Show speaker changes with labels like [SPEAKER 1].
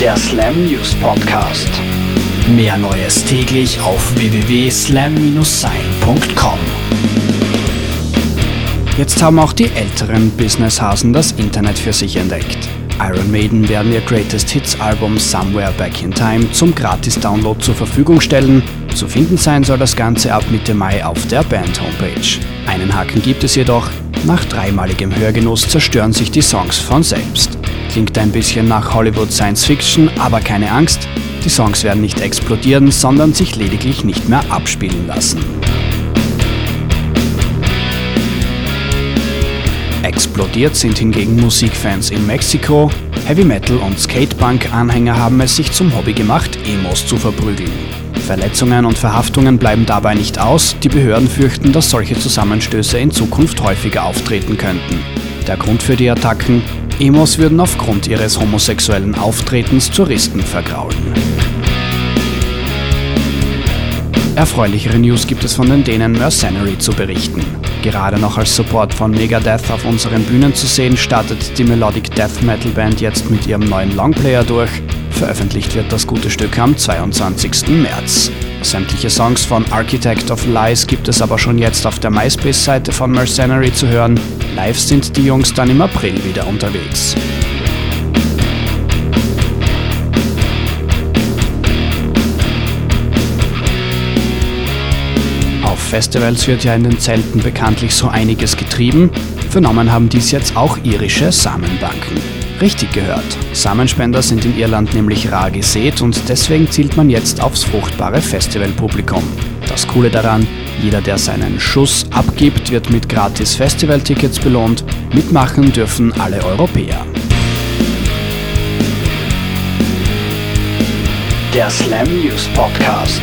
[SPEAKER 1] Der Slam News Podcast. Mehr Neues täglich auf www.slam-sein.com.
[SPEAKER 2] Jetzt haben auch die älteren Businesshasen das Internet für sich entdeckt. Iron Maiden werden ihr Greatest Hits Album Somewhere Back in Time zum Gratis-Download zur Verfügung stellen. Zu finden sein soll das Ganze ab Mitte Mai auf der Band-Homepage. Einen Haken gibt es jedoch, nach dreimaligem Hörgenuss zerstören sich die Songs von selbst. Klingt ein bisschen nach Hollywood Science Fiction, aber keine Angst, die Songs werden nicht explodieren, sondern sich lediglich nicht mehr abspielen lassen. Explodiert sind hingegen Musikfans in Mexiko. Heavy Metal und Skatepunk-Anhänger haben es sich zum Hobby gemacht, Emos zu verprügeln. Verletzungen und Verhaftungen bleiben dabei nicht aus. Die Behörden fürchten, dass solche Zusammenstöße in Zukunft häufiger auftreten könnten. Der Grund für die Attacken? Emos würden aufgrund ihres homosexuellen Auftretens Touristen vergraulen. Erfreulichere News gibt es von den Dänen Mercenary zu berichten. Gerade noch als Support von Megadeth auf unseren Bühnen zu sehen, startet die Melodic Death Metal Band jetzt mit ihrem neuen Longplayer durch. Veröffentlicht wird das gute Stück am 22. März. Sämtliche Songs von Architect of Lies gibt es aber schon jetzt auf der MySpace-Seite von Mercenary zu hören. Live sind die Jungs dann im April wieder unterwegs. Auf Festivals wird ja in den Zelten bekanntlich so einiges getrieben. Vernommen haben dies jetzt auch irische Samenbanken. Richtig gehört. Samenspender sind in Irland nämlich rar gesät und deswegen zielt man jetzt aufs fruchtbare Festivalpublikum. Das Coole daran, jeder, der seinen Schuss abgibt, wird mit gratis Festivaltickets belohnt. Mitmachen dürfen alle Europäer.
[SPEAKER 1] Der Slam News Podcast.